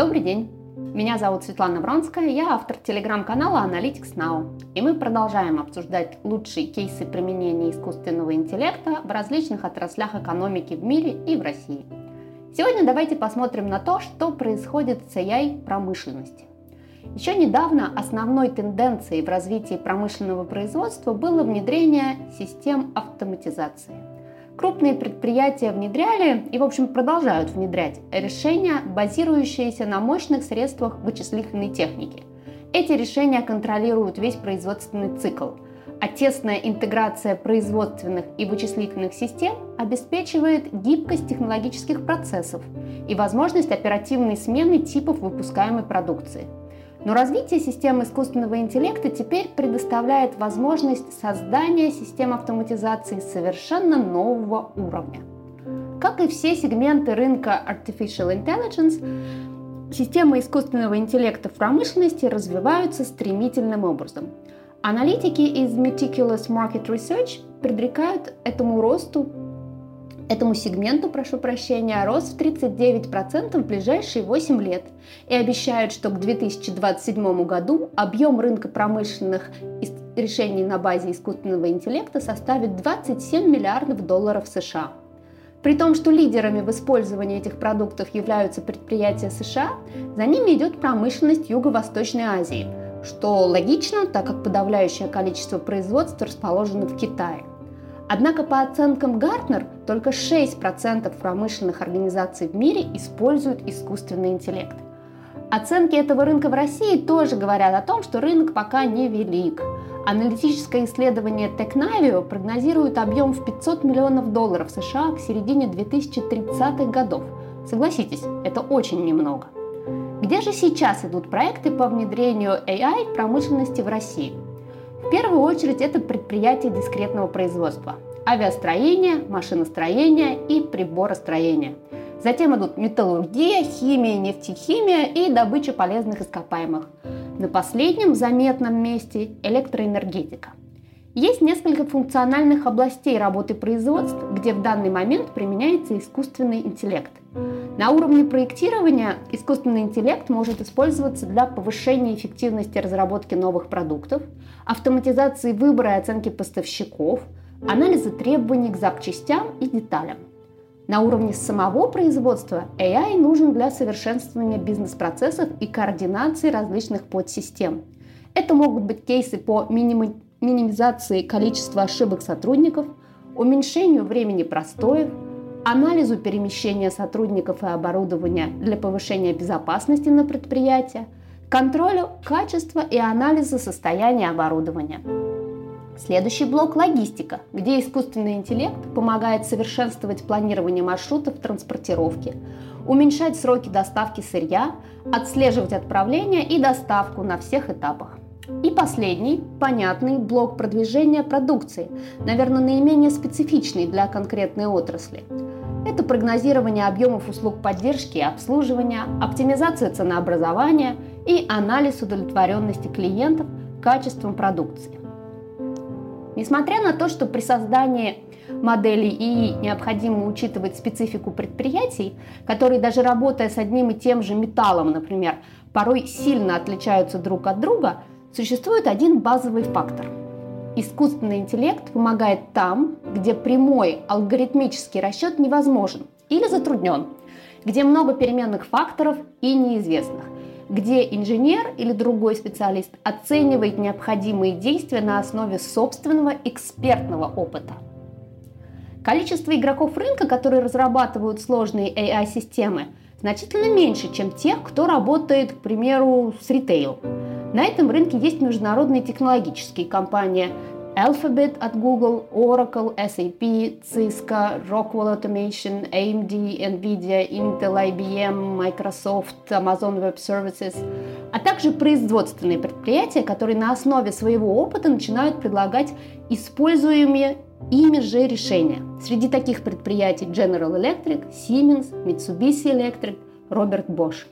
Добрый день! Меня зовут Светлана Бронская, я автор телеграм-канала Analytics Now. И мы продолжаем обсуждать лучшие кейсы применения искусственного интеллекта в различных отраслях экономики в мире и в России. Сегодня давайте посмотрим на то, что происходит с AI промышленности. Еще недавно основной тенденцией в развитии промышленного производства было внедрение систем автоматизации – Крупные предприятия внедряли и, в общем, продолжают внедрять решения, базирующиеся на мощных средствах вычислительной техники. Эти решения контролируют весь производственный цикл, а тесная интеграция производственных и вычислительных систем обеспечивает гибкость технологических процессов и возможность оперативной смены типов выпускаемой продукции – но развитие систем искусственного интеллекта теперь предоставляет возможность создания систем автоматизации совершенно нового уровня. Как и все сегменты рынка Artificial Intelligence, системы искусственного интеллекта в промышленности развиваются стремительным образом. Аналитики из Meticulous Market Research предрекают этому росту Этому сегменту, прошу прощения, рост в 39% в ближайшие 8 лет и обещают, что к 2027 году объем рынка промышленных решений на базе искусственного интеллекта составит 27 миллиардов долларов США. При том, что лидерами в использовании этих продуктов являются предприятия США, за ними идет промышленность Юго-Восточной Азии, что логично, так как подавляющее количество производств расположено в Китае. Однако по оценкам Гартнер только 6% промышленных организаций в мире используют искусственный интеллект. Оценки этого рынка в России тоже говорят о том, что рынок пока не велик. Аналитическое исследование Technavio прогнозирует объем в 500 миллионов долларов США к середине 2030-х годов. Согласитесь, это очень немного. Где же сейчас идут проекты по внедрению AI в промышленности в России? В первую очередь это предприятия дискретного производства, авиастроение, машиностроение и приборостроение. Затем идут металлургия, химия, нефтехимия и добыча полезных ископаемых. На последнем заметном месте электроэнергетика. Есть несколько функциональных областей работы производств, где в данный момент применяется искусственный интеллект. На уровне проектирования искусственный интеллект может использоваться для повышения эффективности разработки новых продуктов, автоматизации выбора и оценки поставщиков, анализа требований к запчастям и деталям. На уровне самого производства AI нужен для совершенствования бизнес-процессов и координации различных подсистем. Это могут быть кейсы по минимизации количества ошибок сотрудников, уменьшению времени простоев, анализу перемещения сотрудников и оборудования для повышения безопасности на предприятии, контролю качества и анализа состояния оборудования. Следующий блок – логистика, где искусственный интеллект помогает совершенствовать планирование маршрутов транспортировки, уменьшать сроки доставки сырья, отслеживать отправление и доставку на всех этапах. И последний, понятный блок продвижения продукции, наверное, наименее специфичный для конкретной отрасли. Это прогнозирование объемов услуг поддержки и обслуживания, оптимизация ценообразования и анализ удовлетворенности клиентов качеством продукции. Несмотря на то, что при создании модели ИИ необходимо учитывать специфику предприятий, которые даже работая с одним и тем же металлом, например, порой сильно отличаются друг от друга, существует один базовый фактор – Искусственный интеллект помогает там, где прямой алгоритмический расчет невозможен или затруднен, где много переменных факторов и неизвестных, где инженер или другой специалист оценивает необходимые действия на основе собственного экспертного опыта. Количество игроков рынка, которые разрабатывают сложные AI-системы, значительно меньше, чем тех, кто работает, к примеру, с ритейл. На этом рынке есть международные технологические компании Alphabet от Google, Oracle, SAP, Cisco, Rockwell Automation, AMD, Nvidia, Intel, IBM, Microsoft, Amazon Web Services, а также производственные предприятия, которые на основе своего опыта начинают предлагать используемые ими же решения. Среди таких предприятий General Electric, Siemens, Mitsubishi Electric, Robert Bosch.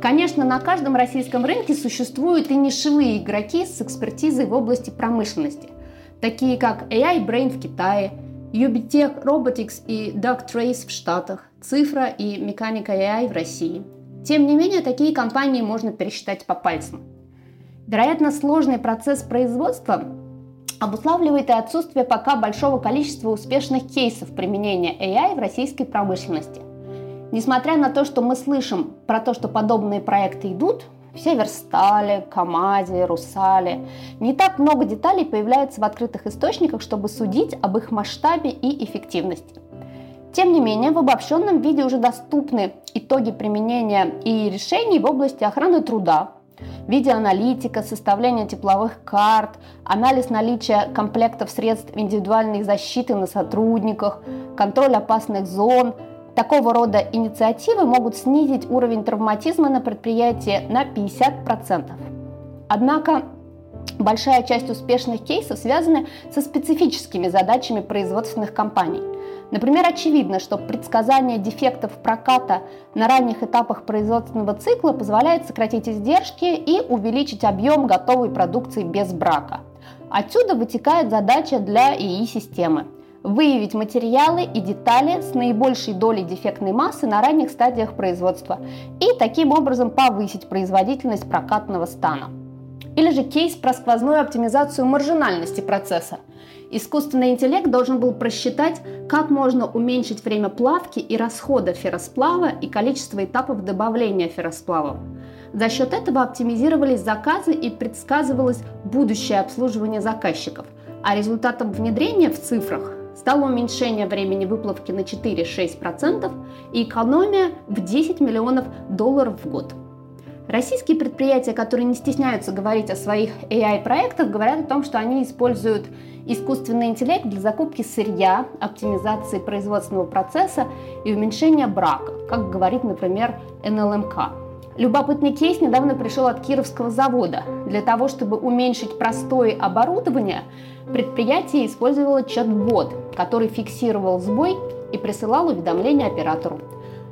Конечно, на каждом российском рынке существуют и нишевые игроки с экспертизой в области промышленности, такие как AI Brain в Китае, Ubitech Robotics и Duck Trace в Штатах, Цифра и Механика AI в России, Тем не менее, такие компании можно пересчитать по пальцам. Вероятно, сложный процесс производства обуславливает и отсутствие пока большого количества успешных кейсов применения AI в российской промышленности. Несмотря на то, что мы слышим про то, что подобные проекты идут, Северстале, Камазе, Русале, не так много деталей появляется в открытых источниках, чтобы судить об их масштабе и эффективности. Тем не менее, в обобщенном виде уже доступны итоги применения и решений в области охраны труда, видеоаналитика, составление тепловых карт, анализ наличия комплектов средств индивидуальной защиты на сотрудниках, контроль опасных зон. Такого рода инициативы могут снизить уровень травматизма на предприятии на 50%. Однако большая часть успешных кейсов связаны со специфическими задачами производственных компаний – Например, очевидно, что предсказание дефектов проката на ранних этапах производственного цикла позволяет сократить издержки и увеличить объем готовой продукции без брака. Отсюда вытекает задача для ИИ-системы – выявить материалы и детали с наибольшей долей дефектной массы на ранних стадиях производства и таким образом повысить производительность прокатного стана. Или же кейс про сквозную оптимизацию маржинальности процесса. Искусственный интеллект должен был просчитать, как можно уменьшить время плавки и расхода ферросплава и количество этапов добавления ферросплавов. За счет этого оптимизировались заказы и предсказывалось будущее обслуживание заказчиков, а результатом внедрения в цифрах стало уменьшение времени выплавки на 4-6% и экономия в 10 миллионов долларов в год. Российские предприятия, которые не стесняются говорить о своих AI-проектах, говорят о том, что они используют искусственный интеллект для закупки сырья, оптимизации производственного процесса и уменьшения брака, как говорит, например, НЛМК. Любопытный кейс недавно пришел от Кировского завода. Для того, чтобы уменьшить простое оборудование, предприятие использовало чат-бот, который фиксировал сбой и присылал уведомления оператору.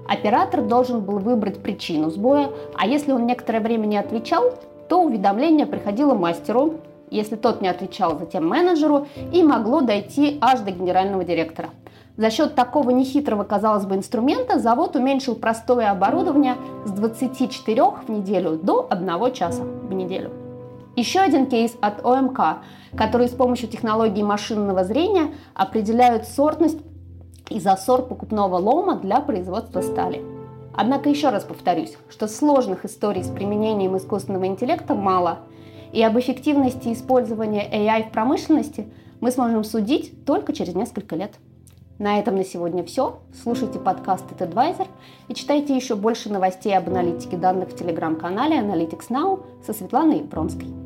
Оператор должен был выбрать причину сбоя, а если он некоторое время не отвечал, то уведомление приходило мастеру, если тот не отвечал затем менеджеру, и могло дойти аж до генерального директора. За счет такого нехитрого, казалось бы, инструмента завод уменьшил простое оборудование с 24 в неделю до 1 часа в неделю. Еще один кейс от ОМК, который с помощью технологии машинного зрения определяют сортность и засор покупного лома для производства стали. Однако еще раз повторюсь, что сложных историй с применением искусственного интеллекта мало, и об эффективности использования AI в промышленности мы сможем судить только через несколько лет. На этом на сегодня все. Слушайте подкаст TEDvisor и читайте еще больше новостей об аналитике данных в телеграм-канале Analytics Now со Светланой Бронской.